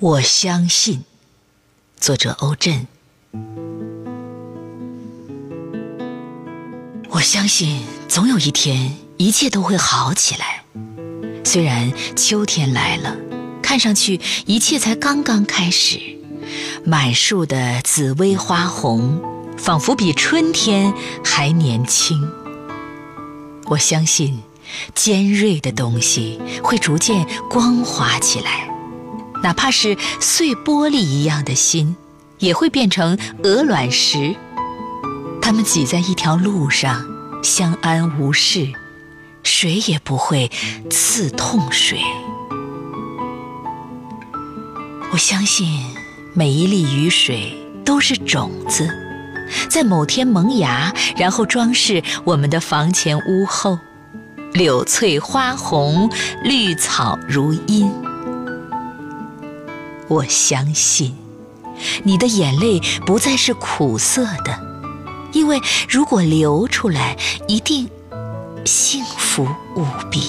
我相信，作者欧震。我相信，总有一天，一切都会好起来。虽然秋天来了，看上去一切才刚刚开始，满树的紫薇花红，仿佛比春天还年轻。我相信，尖锐的东西会逐渐光滑起来。哪怕是碎玻璃一样的心，也会变成鹅卵石。它们挤在一条路上，相安无事，谁也不会刺痛谁。我相信，每一粒雨水都是种子，在某天萌芽，然后装饰我们的房前屋后，柳翠花红，绿草如茵。我相信，你的眼泪不再是苦涩的，因为如果流出来，一定幸福无比。